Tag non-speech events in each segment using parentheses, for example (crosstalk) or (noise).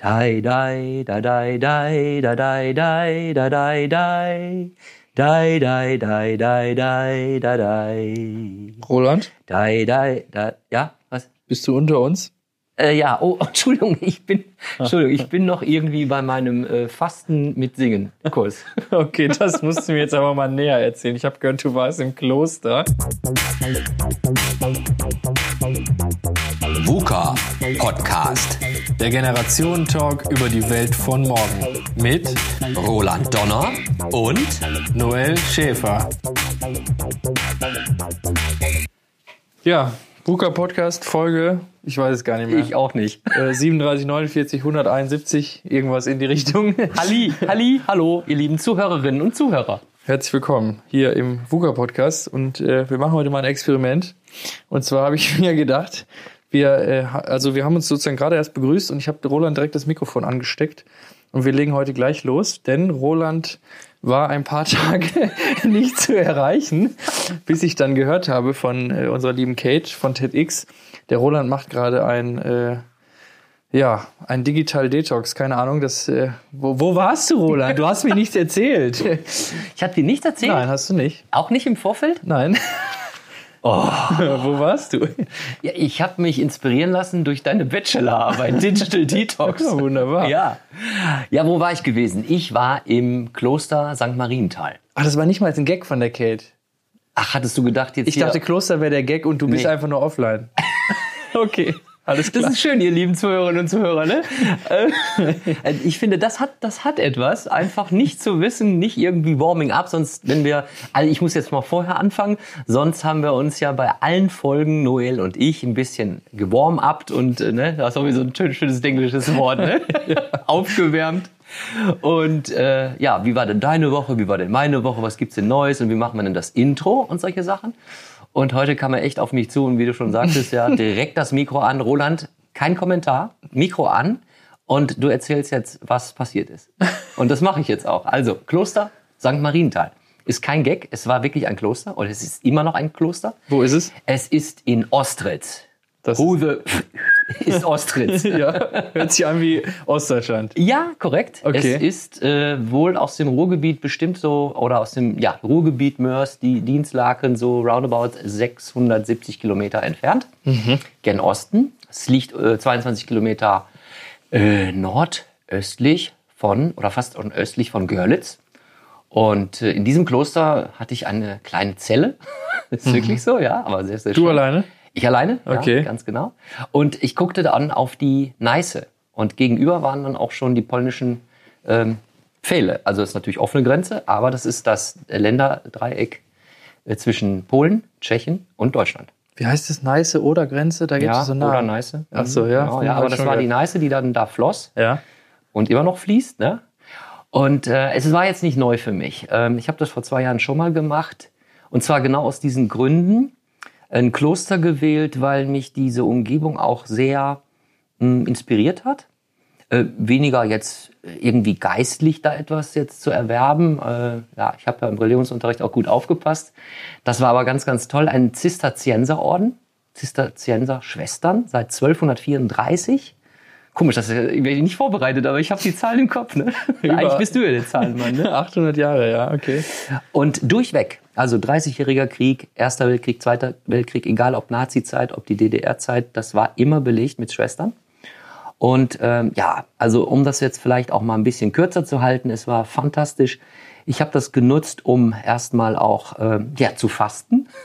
Dai, dai, da, dai, dai, da, dai, dai, da, dai, dai. Dai, dai, dai, dai, dai, da, dai. Roland, Dai, dai, da, ja, was? bist du unter uns? Äh, ja, oh, (laughs) Entschuldigung, ich bin, Entschuldigung, ich bin noch irgendwie bei meinem äh, Fasten mit Singen Kurs. (laughs) Okay, das musst du mir jetzt aber mal näher erzählen. Ich habe gehört, du warst im Kloster. VUCA Podcast. Der Generationentalk über die Welt von morgen. Mit Roland Donner und Noel Schäfer. Ja, VUCA Podcast Folge, ich weiß es gar nicht mehr. Ich auch nicht. Äh, 37, 49, 171, irgendwas in die Richtung. (laughs) Halli, Halli, hallo, ihr lieben Zuhörerinnen und Zuhörer. Herzlich willkommen hier im VUCA Podcast und äh, wir machen heute mal ein Experiment. Und zwar habe ich (laughs) mir gedacht, wir, äh, also wir haben uns sozusagen gerade erst begrüßt und ich habe Roland direkt das Mikrofon angesteckt und wir legen heute gleich los, denn Roland war ein paar (laughs) Tage nicht zu erreichen, bis ich dann gehört habe von äh, unserer lieben Kate von TEDx. Der Roland macht gerade ein äh, ja, ein Digital Detox, keine Ahnung, das äh, wo, wo warst du, Roland? Du hast mir nichts erzählt. Ich habe dir nichts erzählt? Nein, hast du nicht. Auch nicht im Vorfeld? Nein. (laughs) Oh. (laughs) Wo warst du? Ja, ich habe mich inspirieren lassen durch deine Bachelorarbeit (laughs) Digital Detox. Ja, wunderbar. Ja. Ja, wo war ich gewesen? Ich war im Kloster St. Marienthal. Ach, das war nicht mal ein Gag von der Kate. Ach, hattest du gedacht jetzt Ich dachte, Kloster wäre der Gag und du bist Nee. einfach nur offline. (laughs) okay, alles Das klar. ist schön, ihr lieben Zuhörerinnen und Zuhörer. Ne? (laughs) Äh, ich finde, das hat, das hat etwas, einfach nicht zu wissen, nicht irgendwie Warming up, sonst, wenn wir, also ich muss jetzt mal vorher anfangen, sonst haben wir uns ja bei allen Folgen, Noel und ich, ein bisschen gewarm-upt und, äh, ne, das ist sowieso ein schön, schönes englisches Wort, ne? (laughs) aufgewärmt. Und äh, ja, wie war denn deine Woche, wie war denn meine Woche, was gibt's denn Neues und wie machen wir denn das Intro und solche Sachen? Und heute kam er echt auf mich zu und wie du schon sagtest, ja, (laughs) direkt das Mikro an. Roland, kein Kommentar, Mikro an und du erzählst jetzt, was passiert ist. Und das mache ich jetzt auch. Also, Kloster St. Marienthal. Ist kein Gag, es war wirklich ein Kloster oder es ist immer noch ein Kloster. Wo ist es? Es ist in Ostritz. Das Rude (laughs) (laughs) ist Ostritz. (laughs) ja, hört sich an wie Ostdeutschland. Ja, korrekt. Okay. Es ist äh, wohl aus dem Ruhrgebiet bestimmt so, oder aus dem ja, Ruhrgebiet Mörs, die Dienstlaken so roundabout 670 Kilometer entfernt, gen Osten. Es liegt äh, 22 Kilometer äh, nordöstlich von, oder fast östlich von Görlitz. Und äh, in diesem Kloster hatte ich eine kleine Zelle. (laughs) ist wirklich so, ja, aber sehr, sehr Du schön. alleine? Ich alleine, Okay. ja, ganz genau. Und ich guckte dann auf die Neiße. Und gegenüber waren dann auch schon die polnischen ähm, Pfähle. Also es ist natürlich offene Grenze, aber das ist das Länderdreieck äh, zwischen Polen, Tschechien und Deutschland. Wie heißt es? Neiße oder Grenze? Da gibt es so Namen. oder Neiße. Ach so, ja. Genau, ja, aber das war die. Neiße, die dann da floss Ja. und immer noch fließt. Ne? Und äh, es war jetzt nicht neu für mich. Ähm, ich habe das vor zwei Jahren schon mal gemacht. Und zwar genau aus diesen Gründen. Ein Kloster gewählt, weil mich diese Umgebung auch sehr mh, inspiriert hat. Äh, weniger jetzt irgendwie geistlich da etwas jetzt zu erwerben. Äh, ja, ich habe ja im Religionsunterricht auch gut aufgepasst. Das war aber ganz, ganz toll. Ein Zisterzienserorden, Zisterzienser-Schwestern seit 1234. Komisch, das ist, ja- ich nicht vorbereitet, aber ich habe die Zahlen im Kopf. Ne? (laughs) Eigentlich bist du ja der Zahlenmann. Ne? (laughs) 800 Jahre, ja, okay. Und durchweg, also 30-jähriger Krieg, Erster Weltkrieg, Zweiter Weltkrieg, egal ob Nazi-Zeit, ob die DDR-Zeit, das war immer belegt mit Schwestern. Und ähm, ja, also um das jetzt vielleicht auch mal ein bisschen kürzer zu halten, es war fantastisch. Ich habe das genutzt, um erstmal auch ähm, ja, zu fasten. (laughs)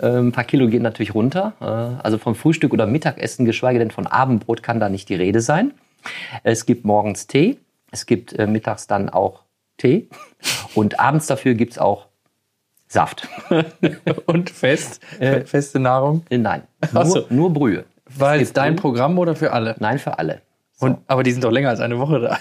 Ähm, ein paar Kilo gehen natürlich runter. Äh, also vom Frühstück oder Mittagessen, geschweige denn von Abendbrot, kann da nicht die Rede sein. Es gibt morgens Tee, es gibt äh, mittags dann auch Tee und abends dafür gibt's auch Saft. (laughs) Und fest? Äh, Feste Nahrung? Äh, Nein, nur, so. nur Brühe. War Es jetzt gibt dein Brühe. Programm oder für alle? Nein, für alle. Und, aber die sind doch länger als eine Woche da.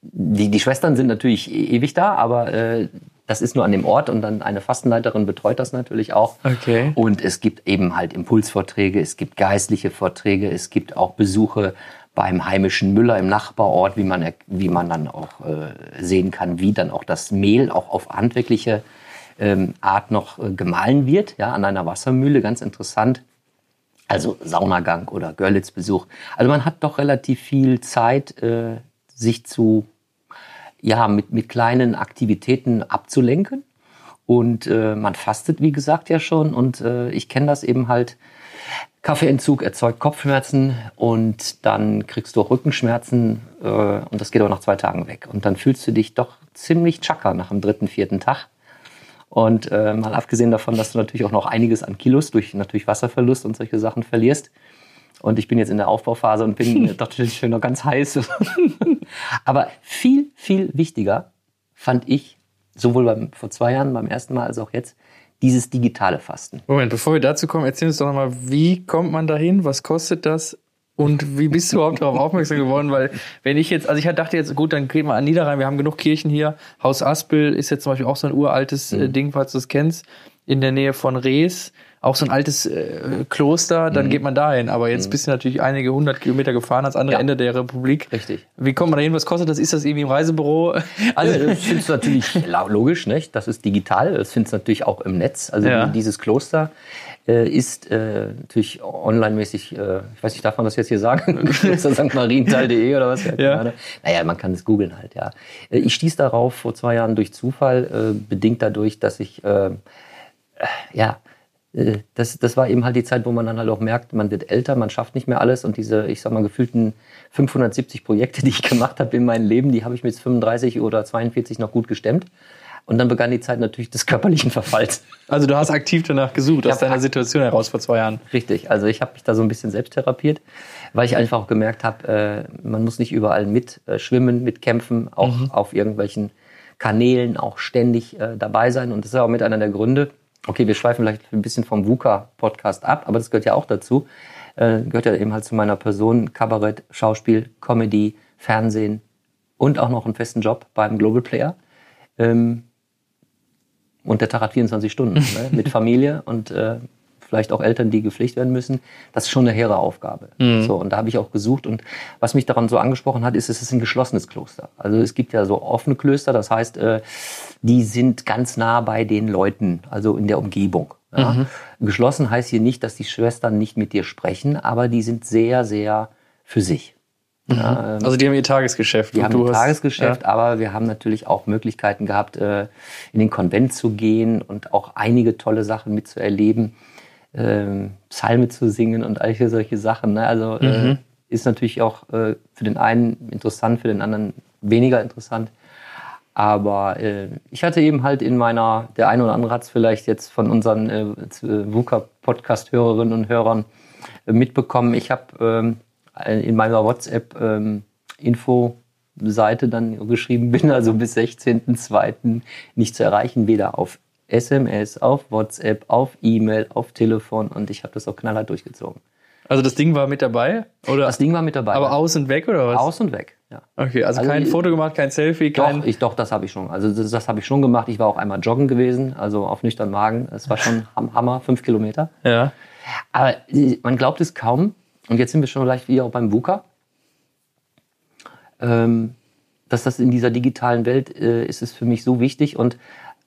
Die, die Schwestern sind natürlich e- ewig da, aber äh, das ist nur an dem Ort und dann eine Fastenleiterin betreut das natürlich auch. Okay. Und es gibt eben halt Impulsvorträge, es gibt geistliche Vorträge, es gibt auch Besuche beim heimischen Müller im Nachbarort, wie man, wie man dann auch äh, sehen kann, wie dann auch das Mehl auch auf handwerkliche ähm, Art noch äh, gemahlen wird, ja, an einer Wassermühle, ganz interessant. Also Saunagang oder Görlitzbesuch. Also man hat doch relativ viel Zeit, äh, sich zu, ja, mit, mit kleinen Aktivitäten abzulenken. Und äh, man fastet, wie gesagt, ja schon. Und äh, ich kenne das eben halt. Kaffeeentzug erzeugt Kopfschmerzen und dann kriegst du auch Rückenschmerzen äh, und das geht aber nach zwei Tagen weg. Und dann fühlst du dich doch ziemlich tschacker nach dem dritten, vierten Tag. Und äh, mal abgesehen davon, dass du natürlich auch noch einiges an Kilos durch natürlich Wasserverlust und solche Sachen verlierst. Und ich bin jetzt in der Aufbauphase und bin (laughs) doch natürlich noch ganz heiß. (laughs) aber viel, viel wichtiger fand ich, sowohl beim, vor zwei Jahren, beim ersten Mal als auch jetzt, dieses digitale Fasten. Moment, bevor wir dazu kommen, erzähl uns doch nochmal, wie kommt man dahin? Was kostet das? Und wie bist du überhaupt darauf aufmerksam geworden? Weil wenn ich jetzt, also ich dachte jetzt, gut, dann geht mal an Niederrhein, wir haben genug Kirchen hier. Haus Aspel ist jetzt zum Beispiel auch so ein uraltes äh, Mhm. Ding, falls du es kennst, in der Nähe von Rees. Auch so ein altes äh, Kloster, dann Mhm. geht man dahin. Aber jetzt bist du natürlich einige hundert Kilometer gefahren ans andere Ja. Ende der Republik. Richtig. Wie kommt man dahin? Was kostet das? Ist das irgendwie im Reisebüro? (laughs) Also das findest du natürlich (laughs) logisch, nicht? Das ist digital. Das findest du natürlich auch im Netz. Also Ja. die- dieses Kloster äh, ist äh, natürlich online-mäßig, äh, ich weiß nicht, darf man das jetzt hier sagen? Kloster St. Marienthal.de oder was? Ja. Naja, man kann es googeln halt, ja. Äh, Ich stieß darauf vor zwei Jahren durch Zufall, äh, bedingt dadurch, dass ich, äh, äh, ja, das, das war eben halt die Zeit, wo man dann halt auch merkt, man wird älter, man schafft nicht mehr alles und diese, ich sag mal, gefühlten 570 Projekte, (laughs) die ich gemacht habe in meinem Leben, die habe ich mit 35 oder 42 noch gut gestemmt. Und dann begann die Zeit natürlich des körperlichen Verfalls. Also du hast aktiv danach gesucht, aus deiner Situation heraus vor zwei Jahren. Richtig. Also ich habe mich da so ein bisschen selbst therapiert, weil ich einfach auch gemerkt habe, äh, man muss nicht überall mit äh, schwimmen, mitkämpfen, auch auf irgendwelchen Kanälen auch ständig äh, dabei sein. Und das ist auch mit einer der Gründe. Okay, wir schweifen vielleicht ein bisschen vom VUCA-Podcast ab, aber das gehört ja auch dazu. Äh, gehört ja eben halt zu meiner Person. Kabarett, Schauspiel, Comedy, Fernsehen und auch noch einen festen Job beim Global Player. Ähm, und der Tag hat 24 Stunden ne? (laughs) mit Familie und äh, vielleicht auch Eltern, die gepflegt werden müssen. Das ist schon eine hehre Aufgabe. So, und da habe ich auch gesucht. Und was mich daran so angesprochen hat, ist, es ist ein geschlossenes Kloster. Also es gibt ja so offene Klöster, das heißt, äh, die sind ganz nah bei den Leuten, also in der Umgebung. Ja? Geschlossen heißt hier nicht, dass die Schwestern nicht mit dir sprechen, aber die sind sehr, sehr für sich. Ja, ähm, Also die haben ihr Tagesgeschäft. die und haben ein hast- Tagesgeschäft, aber wir haben natürlich auch Möglichkeiten gehabt, äh, in den Konvent zu gehen und auch einige tolle Sachen mitzuerleben, ähm, Psalme zu singen und all solche Sachen. Ne? Also äh, ist natürlich auch äh, für den einen interessant, für den anderen weniger interessant. Aber äh, ich hatte eben halt in meiner, der eine oder andere hat es vielleicht jetzt von unseren äh, VUCA-Podcast-Hörerinnen und Hörern äh, mitbekommen. Ich habe ähm, in meiner WhatsApp-Info-Seite dann geschrieben, (laughs) bin also bis 16.02. nicht zu erreichen, weder auf SMS, auf WhatsApp, auf E-Mail, auf Telefon und ich habe das auch knallhart durchgezogen. Also das Ding war mit dabei? Oder? Das Ding war mit dabei. aber aus und weg oder was? Aus und weg, ja. Okay, also, Also kein ich- Foto gemacht, kein Selfie, kein. Doch, ich, doch, das habe ich schon. Also das, das habe ich schon gemacht. Ich war auch einmal joggen gewesen, also auf nüchtern Magen. Es war schon Ham- Hammer, fünf Kilometer. Ja. Aber man glaubt es kaum. Und jetzt sind wir schon gleich wieder auch beim VUCA. Ähm, dass das in dieser digitalen Welt äh, ist es für mich so wichtig. Und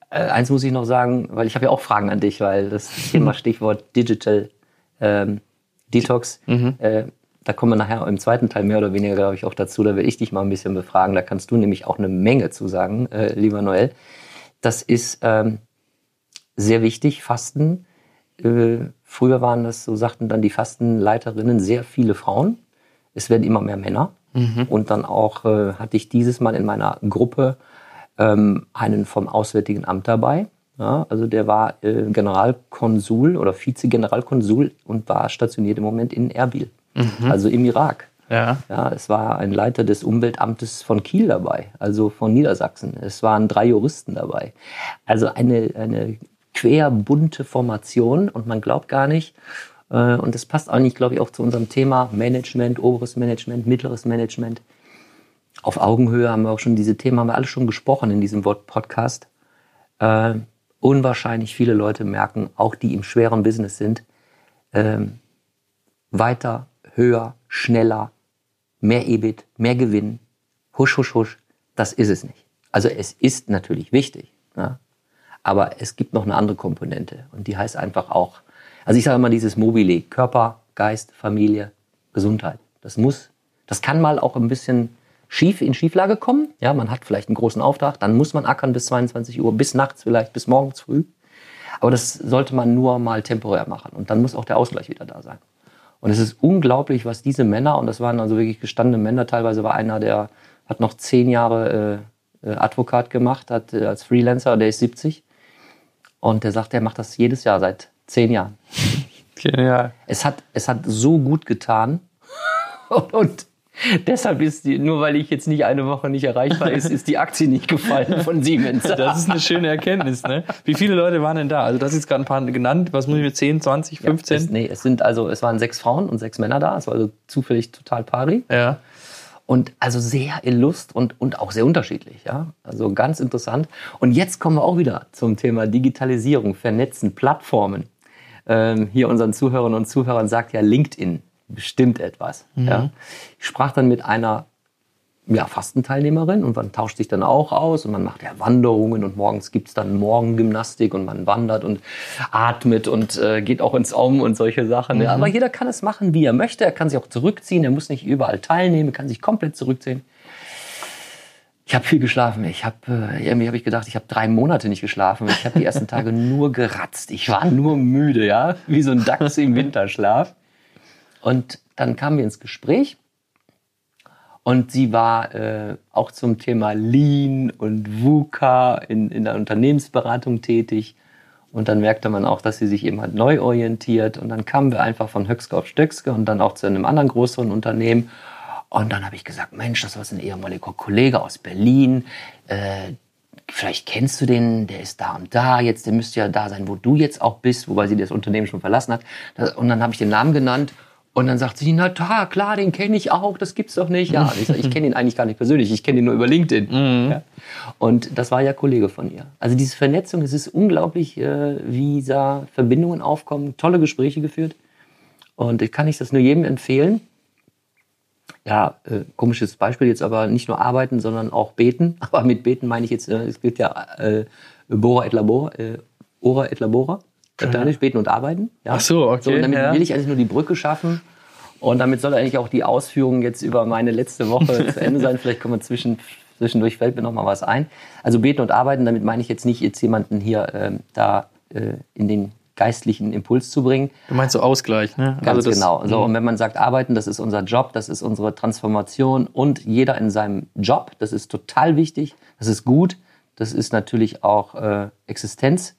äh, eins muss ich noch sagen, weil ich habe ja auch Fragen an dich, weil das (laughs) Thema Stichwort Digital ähm, Detox, äh, da kommen wir nachher im zweiten Teil mehr oder weniger, glaube ich, auch dazu. Da will ich dich mal ein bisschen befragen. Da kannst du nämlich auch eine Menge zu sagen, äh, lieber Noel. Das ist ähm, sehr wichtig, Fasten. Äh, früher waren das, so sagten dann die Fastenleiterinnen, sehr viele Frauen. Es werden immer mehr Männer. Und dann auch äh, hatte ich dieses Mal in meiner Gruppe ähm, einen vom Auswärtigen Amt dabei. Ja, also der war äh, Generalkonsul oder Vize-Generalkonsul und war stationiert im Moment in Erbil, also im Irak. Ja. Ja, es war ein Leiter des Umweltamtes von Kiel dabei, also von Niedersachsen. Es waren drei Juristen dabei. Also eine, eine querbunte Formation und man glaubt gar nicht, äh, und das passt eigentlich, glaube ich, auch zu unserem Thema Management, oberes Management, mittleres Management. Auf Augenhöhe haben wir auch schon diese Themen, haben wir alle schon gesprochen in diesem Podcast. Äh, unwahrscheinlich viele Leute merken, auch die im schweren Business sind, ähm, weiter, höher, schneller, mehr EBIT, mehr Gewinn, husch, husch, husch, das ist es nicht. Also es ist natürlich wichtig, ja? aber es gibt noch eine andere Komponente und die heißt einfach auch, also ich sage immer dieses Mobile, Körper, Geist, Familie, Gesundheit. Das muss, das kann mal auch ein bisschen schief in Schieflage kommen. Ja, man hat vielleicht einen großen Auftrag, dann muss man ackern bis 22 Uhr, bis nachts vielleicht, bis morgens früh. Aber das sollte man nur mal temporär machen. Und dann muss auch der Ausgleich wieder da sein. Und es ist unglaublich, was diese Männer, und das waren also wirklich gestandene Männer, teilweise war einer, der hat noch zehn Jahre äh, äh Advokat gemacht, hat äh, als Freelancer, der ist 70. Und der sagt, er macht das jedes Jahr seit zehn Jahren. (laughs) Genial. Es hat, es hat so gut getan. (laughs) und, und (laughs) deshalb ist die, nur weil ich jetzt nicht eine Woche nicht erreichbar ist, ist die Aktie nicht gefallen von Siemens. (laughs) Das ist eine schöne Erkenntnis, ne? Wie viele Leute waren denn da? Also, das ist gerade ein paar genannt. Was muss ich mit 10, 20, 15? Ja, es, nee, es sind also, es waren sechs Frauen und sechs Männer da. Es war also zufällig total pari. Ja. Und also sehr illust und, und auch sehr unterschiedlich. Ja? Also ganz interessant. Und jetzt kommen wir auch wieder zum Thema Digitalisierung, Vernetzen, Plattformen. Ähm, hier unseren Zuhörerinnen und Zuhörern sagt ja LinkedIn bestimmt etwas. Mhm. Ja? Ich sprach dann mit einer ja, Fastenteilnehmerin und man tauscht sich dann auch aus und man macht ja Wanderungen und morgens gibt's dann Morgengymnastik und man wandert und atmet und äh, geht auch ins Om und solche Sachen. Ja. Aber jeder kann es machen, wie er möchte. Er kann sich auch zurückziehen, er muss nicht überall teilnehmen, er kann sich komplett zurückziehen. Ich habe viel geschlafen. Ich habe äh, irgendwie habe ich gedacht, ich habe drei Monate nicht geschlafen. Ich habe die ersten Tage (laughs) nur geratzt. Ich war nur müde, ja, wie so ein Dachs im Winterschlaf. Und dann kamen wir ins Gespräch und sie war äh, auch zum Thema Lean und VUCA in, in der Unternehmensberatung tätig. Und dann merkte man auch, dass sie sich eben halt neu orientiert. Und dann kamen wir einfach von Höchske auf Stöckske und dann auch zu einem anderen größeren Unternehmen. Und dann habe ich gesagt, Mensch, das war ein ehemaliger Kollege aus Berlin. Äh, vielleicht kennst du den, der ist da und da. Jetzt, der müsste ja da sein, wo du jetzt auch bist, wobei sie das Unternehmen schon verlassen hat. Und dann habe ich den Namen genannt und dann sagt sie, na da, klar, den kenne ich auch, das gibt's doch nicht. Ja, ich, sag, ich kenne ihn eigentlich gar nicht persönlich, ich kenne ihn nur über LinkedIn. Mhm. Ja. Und das war ja Kollege von ihr. Also diese Vernetzung, es ist unglaublich, äh, wie da Verbindungen aufkommen, tolle Gespräche geführt. Und ich kann ich das nur jedem empfehlen. Ja, äh, komisches Beispiel jetzt aber nicht nur arbeiten, sondern auch beten. (laughs) Aber mit beten meine ich jetzt, äh, es gilt ja äh, Bora et Labora, äh, Ora et Labora. Lateinisch beten und arbeiten. Ja. Ach so, okay, So, und damit ja. will ich eigentlich nur die Brücke schaffen. Und damit soll eigentlich auch die Ausführung jetzt über meine letzte Woche (laughs) zu Ende sein. Vielleicht kommen wir zwischen, zwischendurch fällt mir noch mal was ein. Also beten und arbeiten, damit meine ich jetzt nicht jetzt jemanden hier ähm, da äh, in den geistlichen Impuls zu bringen. Du meinst so Ausgleich, ne? Ganz Also das- genau. So, und wenn man sagt, arbeiten, das ist unser Job, das ist unsere Transformation und jeder in seinem Job, das ist total wichtig, das ist gut, das ist natürlich auch äh, Existenz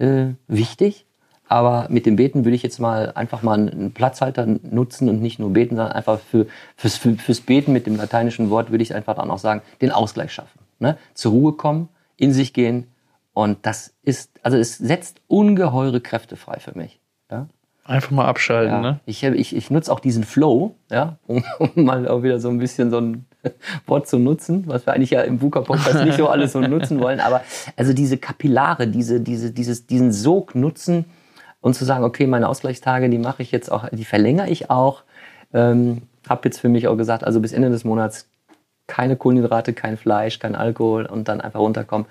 äh, wichtig. Aber mit dem Beten würde ich jetzt mal einfach mal einen Platzhalter nutzen und nicht nur beten, sondern einfach für, fürs, für, fürs Beten mit dem lateinischen Wort würde ich einfach dann auch sagen, den Ausgleich schaffen. Ne? Zur Ruhe kommen, in sich gehen. Und das ist, also es setzt ungeheure Kräfte frei für mich. Ja? Einfach mal abschalten, Ja, ne? ich, ich, ich nutze auch diesen Flow, ja, (laughs) um, um mal auch wieder so ein bisschen so ein (laughs) Wort zu nutzen, was wir eigentlich ja im VUCA-Podcast nicht so alles so nutzen wollen. Aber also diese Kapillare, diese, diese, dieses, diesen Sog nutzen und zu sagen, okay, meine Ausgleichstage, die mache ich jetzt auch, die verlängere ich auch. Ähm, habe jetzt für mich auch gesagt, also bis Ende des Monats keine Kohlenhydrate, kein Fleisch, kein Alkohol und dann einfach runterkommen.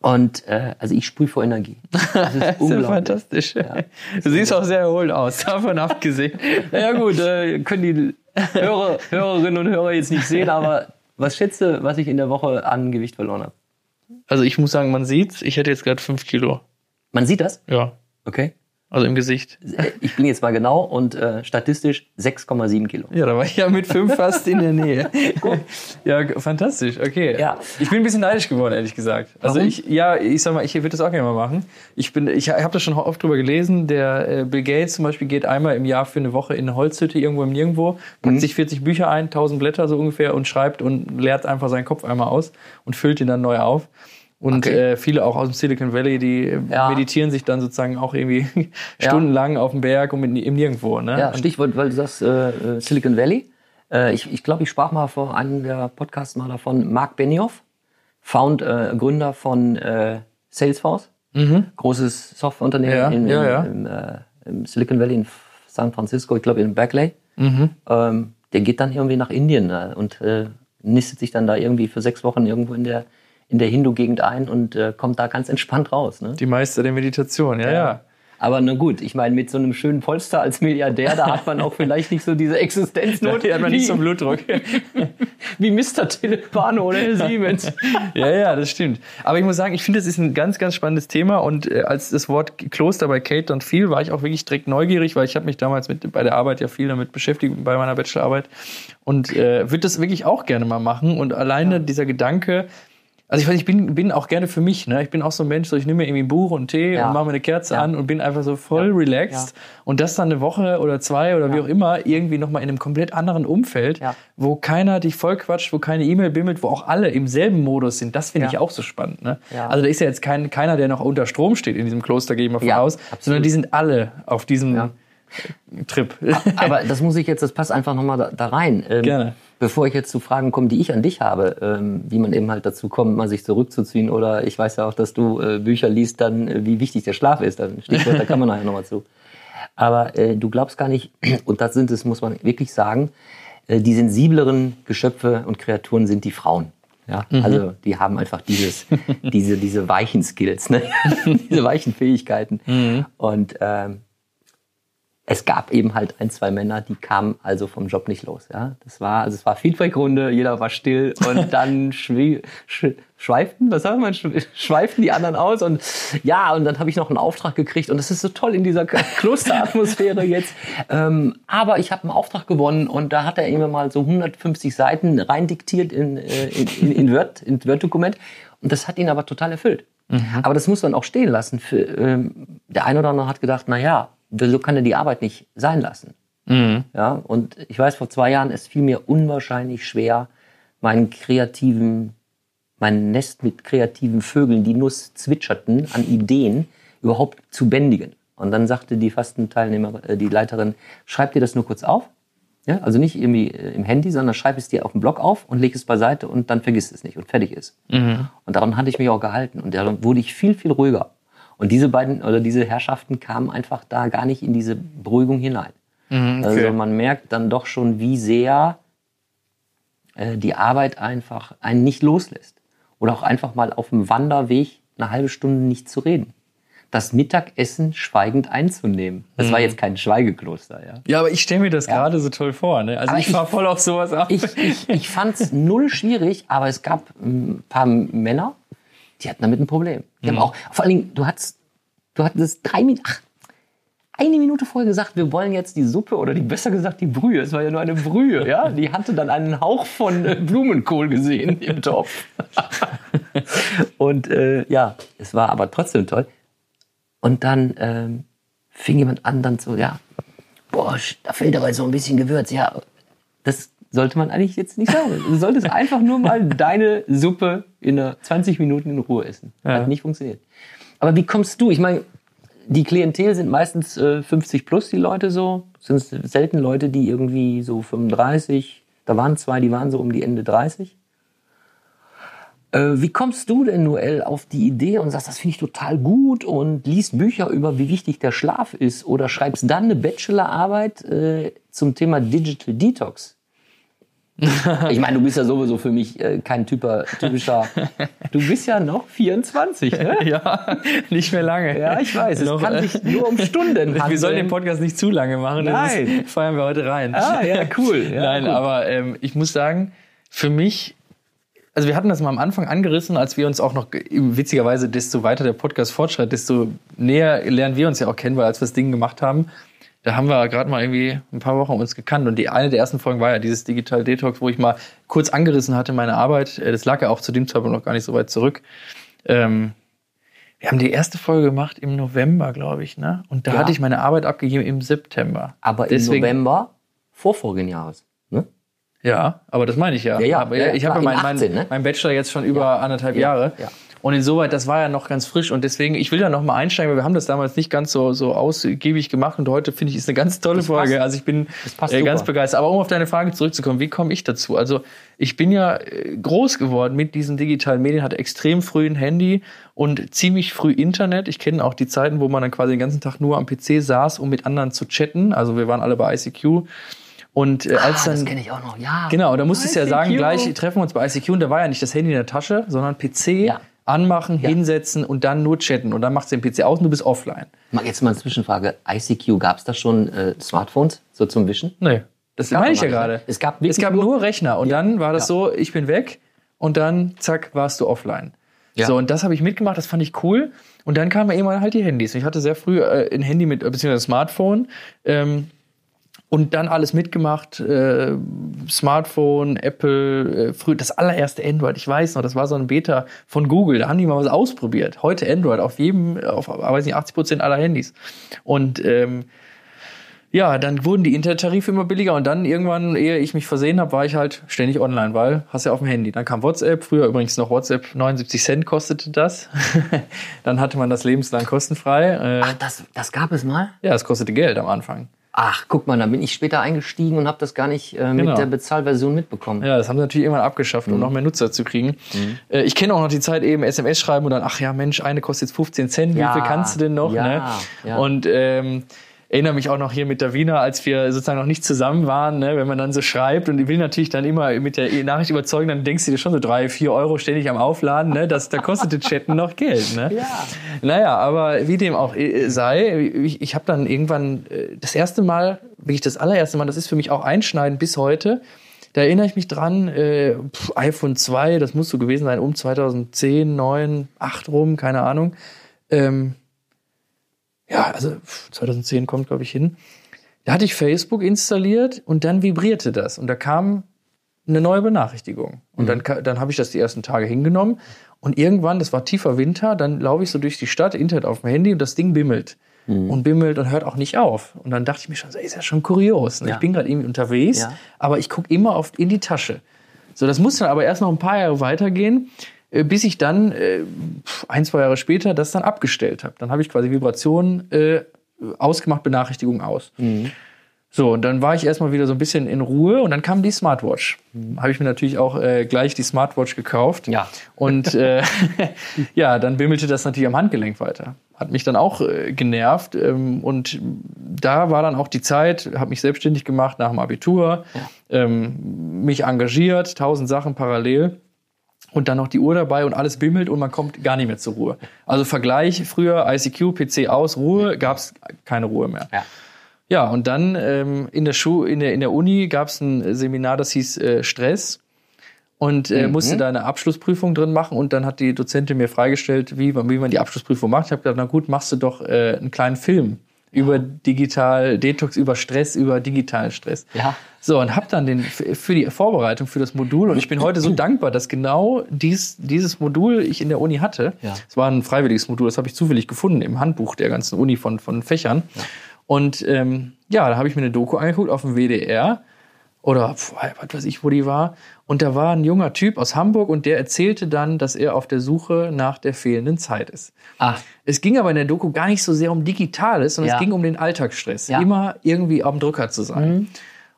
Und äh, also ich sprühe vor Energie. (laughs) Das ist Das ist ja unglaublich. fantastisch. du siehst auch sehr erholt aus, (laughs) davon abgesehen. Ja gut, äh, können die Hörer, Hörerinnen und Hörer jetzt nicht sehen, aber was schätze, was ich in der Woche an Gewicht verloren habe? Also ich muss sagen, man sieht's, ich hätte jetzt gerade fünf Kilo. Man sieht das, Ja. okay? Also im Gesicht. Äh, Ich bin jetzt mal genau und äh, statistisch 6,7 Kilo. Ja, da war ich ja mit fünf fast in der Nähe. ja, fantastisch. Okay. Ja. Ich bin ein bisschen neidisch geworden, ehrlich gesagt. Also Warum? ich, ja, ich sag mal, ich würde das auch gerne mal machen. Ich bin, ich habe das schon oft drüber gelesen. Der äh, Bill Gates zum Beispiel geht einmal im Jahr für eine Woche in eine Holzhütte irgendwo im Nirgendwo, packt sich 40 Bücher ein, 1000 Blätter so ungefähr und schreibt und leert einfach seinen Kopf einmal aus und füllt ihn dann neu auf. Und Okay. äh, viele auch aus dem Silicon Valley, die äh, Ja. meditieren sich dann sozusagen auch irgendwie (laughs) Ja. stundenlang auf dem Berg und im Nirgendwo. Ne? Ja, Stichwort, weil du sagst äh, äh, Silicon Valley. Äh, ich ich glaube, ich sprach mal vor einem der Podcasts mal davon. Mark Benioff, Found, äh, Gründer von Salesforce, großes Softwareunternehmen Ja, in, in. Im, im Silicon Valley in San Francisco, ich glaube in Berkeley. Ähm, der geht dann irgendwie nach Indien und nistet sich dann da irgendwie für sechs Wochen irgendwo in der in der Hindu-Gegend ein und äh, kommt da ganz entspannt raus. Ne? Die Meister der Meditation, ja, ja. Aber na gut, ich meine, mit so einem schönen Polster als Milliardär, da hat man auch (laughs) vielleicht nicht so diese Existenznot. Da hat man nicht so einen Blutdruck. (laughs) Wie Mr. Telepano oder Siemens. (laughs) ja, ja, das stimmt. Aber ich muss sagen, ich finde, das ist ein ganz, ganz spannendes Thema. Und äh, als das Wort Kloster bei Kate dann fiel, war ich auch wirklich direkt neugierig, weil ich habe mich damals mit, bei der Arbeit ja viel damit beschäftigt, bei meiner Bachelorarbeit. Und äh, würde das wirklich auch gerne mal machen. Und alleine dieser Gedanke, also ich weiß, ich bin, bin auch gerne für mich. Ne? Ich bin auch so ein Mensch, so ich nehme mir irgendwie ein Buch und Tee Ja. und mache mir eine Kerze Ja. an und bin einfach so voll Ja. relaxed. Und das dann eine Woche oder zwei oder wie auch immer irgendwie nochmal in einem komplett anderen Umfeld, wo keiner dich vollquatscht, wo keine E-Mail bimmelt, wo auch alle im selben Modus sind. Das finde ich auch so spannend. Ne? Also da ist ja jetzt kein, keiner, der noch unter Strom steht in diesem Kloster, gehe ich mal von aus, absolut. sondern die sind alle auf diesem. Trip. Aber das muss ich jetzt, das passt einfach nochmal da, da rein. Ähm, Gerne. Bevor ich jetzt zu Fragen komme, die ich an dich habe, ähm, wie man eben halt dazu kommt, mal sich zurückzuziehen oder ich weiß ja auch, dass du äh, Bücher liest, dann äh, wie wichtig der Schlaf ist. Dann Stichwort, da kann man nachher nochmal zu. (laughs) Aber äh, du glaubst gar nicht, (clears throat) und das sind es, muss man wirklich sagen, äh, die sensibleren Geschöpfe und Kreaturen sind die Frauen. Ja, also die haben einfach dieses, (laughs) diese, diese weichen Skills, ne? (laughs) diese weichen Fähigkeiten. Und ähm, es gab eben halt ein, zwei Männer, die kamen also vom Job nicht los. Ja, das war, also es war Feedbackrunde, jeder war still und (laughs) dann schwie, sch, schweiften, was sagt man, Sch- schweiften die anderen aus und ja, und dann habe ich noch einen Auftrag gekriegt und das ist so toll in dieser (laughs) Klosteratmosphäre jetzt. Ähm, aber ich habe einen Auftrag gewonnen und da hat er immer mal so 150 Seiten rein diktiert in, äh, in, in, in Word, in Word-Dokument und das hat ihn aber total erfüllt. Aber das muss man auch stehen lassen. Für, ähm, der eine oder andere hat gedacht, na ja, so kann er die Arbeit nicht sein lassen. Ja, und ich weiß, vor zwei Jahren, es fiel mir unwahrscheinlich schwer, meinen kreativen, mein Nest mit kreativen Vögeln, die nur zwitscherten, an Ideen überhaupt zu bändigen. Und dann sagte die Fastenteilnehmer, äh, die Leiterin, schreib dir das nur kurz auf. Ja, also nicht irgendwie äh, im Handy, sondern schreib es dir auf den Blog auf und leg es beiseite und dann vergiss es nicht und fertig ist. Und daran hatte ich mich auch gehalten und daran wurde ich viel, viel ruhiger. Und diese beiden oder diese Herrschaften kamen einfach da gar nicht in diese Beruhigung hinein. Also man merkt dann doch schon, wie sehr äh, die Arbeit einfach einen nicht loslässt. Oder auch einfach mal auf dem Wanderweg eine halbe Stunde nicht zu reden. Das Mittagessen schweigend einzunehmen. Das war jetzt kein Schweigekloster, ja. Ja, aber ich stelle mir das gerade so toll vor. Ne? Also ich ich- fahr voll auf sowas ab. Ich, ich, ich fand es null schwierig, aber es gab ein paar Männer, die hatten damit ein Problem. Die haben auch, vor allen Dingen, du hattest, du hattest drei Minuten, ach, eine Minute vorher gesagt, wir wollen jetzt die Suppe oder die besser gesagt die Brühe. Es war ja nur eine Brühe, ja. (laughs) Die hatte dann einen Hauch von äh, Blumenkohl gesehen im Topf. (laughs) Und äh, ja, es war aber trotzdem toll. Und dann ähm, fing jemand an, dann so, ja, boah, da fehlt aber so ein bisschen Gewürz. Ja, das sollte man eigentlich jetzt nicht sagen. Du solltest einfach nur mal deine Suppe in einer 20 Minuten in Ruhe essen. Hat nicht funktioniert. Aber wie kommst du? Ich meine, die Klientel sind meistens äh, 50 plus, die Leute so. Sind selten Leute, die irgendwie so 35. Da waren zwei, die waren so um die Ende 30. Äh, wie kommst du denn, Noel, auf die Idee und sagst, das finde ich total gut und liest Bücher über, wie wichtig der Schlaf ist oder schreibst dann eine Bachelorarbeit äh, zum Thema Digital Detox? (laughs) ich meine, du bist ja sowieso für mich äh, kein typer, typischer. (laughs) Du bist ja noch 24, ne? (laughs) ja, nicht mehr lange. Ja, ich weiß. Es Noch, kann äh, sich nur um Stunden handeln. Wir sollen den Podcast nicht zu lange machen. das Nein. ist- feiern wir heute rein. Ah, ja, cool. Ja, Nein, gut. aber ähm, ich muss sagen, für mich, also wir hatten das mal am Anfang angerissen, als wir uns auch noch, witzigerweise, desto weiter der Podcast fortschreitet, desto näher lernen wir uns ja auch kennen, weil als wir das Ding gemacht haben, da haben wir gerade mal irgendwie ein paar Wochen uns gekannt und die eine der ersten Folgen war ja dieses Digital Detox, wo ich mal kurz angerissen hatte meine Arbeit. Äh, Das lag ja auch zu dem Zeitpunkt noch gar nicht so weit zurück. Ähm, wir haben die erste Folge gemacht im November, glaube ich, ne? Und da Ja. hatte ich meine Arbeit abgegeben im September. Aber Deswegen- im November vor vorigen Jahres. Ne? Ja, aber das meine ich ja. Ja, ja, aber ja, ich habe ja in mein, mein, 18, ne? mein Bachelor jetzt schon über anderthalb Ja, Jahre. ja. Und insoweit, das war ja noch ganz frisch. Und deswegen, ich will da noch mal einsteigen, weil wir haben das damals nicht ganz so, so ausgiebig gemacht. Und heute finde ich, ist eine ganz tolle Folge. Also ich bin passt äh, ganz begeistert. Aber um auf deine Frage zurückzukommen, wie komme ich dazu? Also ich bin ja äh, groß geworden mit diesen digitalen Medien, hatte extrem früh ein Handy und ziemlich früh Internet. Ich kenne auch die Zeiten, wo man dann quasi den ganzen Tag nur am PC saß, um mit anderen zu chatten. Also wir waren alle bei ICQ. Und äh, als Ah, dann das kenne ich auch noch. Ja. Genau, da musstest du ja sagen, gleich treffen wir uns bei ICQ und da war ja nicht das Handy in der Tasche, sondern PC Ja. Anmachen, hinsetzen und dann nur chatten. Und dann macht den PC aus und du bist offline. Mal Jetzt mal eine Zwischenfrage. ICQ, gab es da schon äh, Smartphones so zum Wischen? Nee. Das meine ich ja gar gerade. ne? Es gab es gab nur- Rechner und dann war das Ja. so, ich bin weg und dann zack, warst du offline. Ja. So, und das habe ich mitgemacht, das fand ich cool. Und dann kamen irgendwann halt die Handys. Ich hatte sehr früh äh, ein Handy mit, beziehungsweise ein Smartphone. Ähm, und dann alles mitgemacht, äh, Smartphone, Apple, äh, früh, das allererste Android, ich weiß noch, das war so ein Beta von Google, da haben die mal was ausprobiert. Heute Android auf jedem, auf, weiß nicht, 80 Prozent aller Handys. Und ähm, ja, dann wurden die Internettarife immer billiger und dann irgendwann, ehe ich mich versehen habe, war ich halt ständig online, weil hast ja auf dem Handy. Dann kam WhatsApp, früher übrigens noch WhatsApp, 79 Cent kostete das. (laughs) dann hatte man das lebenslang kostenfrei. Äh, Ach, das, das gab es mal? ja, es kostete Geld am Anfang. Ach, guck mal, da bin ich später eingestiegen und habe das gar nicht äh, mit Genau. der Bezahlversion mitbekommen. Ja, das haben sie natürlich irgendwann abgeschafft, Mhm. um noch mehr Nutzer zu kriegen. Äh, ich kenne auch noch die Zeit eben SMS schreiben und dann, ach ja, Mensch, eine kostet jetzt 15 Cent, Ja, wie viel kannst du denn noch? ja, ne? ja. Und ähm, erinnere mich auch noch hier mit Davina, als wir sozusagen noch nicht zusammen waren, ne? wenn man dann so schreibt und die will natürlich dann immer mit der Nachricht überzeugen, dann denkst du dir schon so drei, vier Euro ständig am Aufladen, ne? das, da kostet das Chatten noch Geld. Ne? Ja. Naja, aber wie dem auch sei, ich, ich habe dann irgendwann äh, das erste Mal, wirklich das allererste Mal, das ist für mich auch einschneidend bis heute, da erinnere ich mich dran, äh, pf, iPhone 2, das muss so gewesen sein, um 2010, 9, 8 rum, keine Ahnung. Ähm, ja, also pf, 2010 kommt, glaube ich, hin. Da hatte ich Facebook installiert und dann vibrierte das und da kam eine neue Benachrichtigung. Und dann, ka- dann habe ich das die ersten Tage hingenommen und irgendwann, das war tiefer Winter, dann laufe ich so durch die Stadt, Internet auf dem Handy und das Ding bimmelt. Und bimmelt und hört auch nicht auf. Und dann dachte ich mir schon, ist ja schon kurios. Ne? Ja. Ich bin gerade irgendwie unterwegs, Ja. aber ich gucke immer oft in die Tasche. So, das muss dann aber erst noch ein paar Jahre weitergehen, bis ich dann äh, ein, zwei Jahre später das dann abgestellt habe. Dann habe ich quasi Vibrationen äh, ausgemacht, Benachrichtigung aus. So, und dann war ich erstmal wieder so ein bisschen in Ruhe und dann kam die Smartwatch. Habe ich mir natürlich auch äh, gleich die Smartwatch gekauft. Ja. Und äh, (laughs) ja, dann bimmelte das natürlich am Handgelenk weiter. Hat mich dann auch äh, genervt. Ähm, und da war dann auch die Zeit, habe mich selbstständig gemacht nach dem Abitur, ähm, mich engagiert, tausend Sachen parallel. Und dann noch die Uhr dabei und alles bimmelt und man kommt gar nicht mehr zur Ruhe. Also Vergleich, früher ICQ, PC aus, Ruhe, gab es keine Ruhe mehr. Ja. Ja, und dann ähm, in der Schu in der in der Uni gab es ein Seminar, das hieß äh, Stress und äh, musste da eine Abschlussprüfung drin machen und dann hat die Dozentin mir freigestellt, wie, man- wie man die Abschlussprüfung macht. Ich habe gesagt, na gut, machst du doch äh, einen kleinen Film über digital Detox, über Stress, über digitalen Stress. Ja. So, und habe dann den für die Vorbereitung für das Modul und ich bin heute so (clears throat) dankbar, dass genau dies, dieses Modul ich in der Uni hatte. Ja. Es war ein freiwilliges Modul, das habe ich zufällig gefunden im Handbuch der ganzen Uni von, von Fächern. Und ähm, ja, da habe ich mir eine Doku angeguckt auf dem WDR oder was weiß ich, wo die war. Und da war ein junger Typ aus Hamburg und der erzählte dann, dass er auf der Suche nach der fehlenden Zeit ist. Ach, Es ging aber in der Doku gar nicht so sehr um Digitales, sondern Ja. es ging um den Alltagsstress. Ja. Immer irgendwie am Drücker zu sein.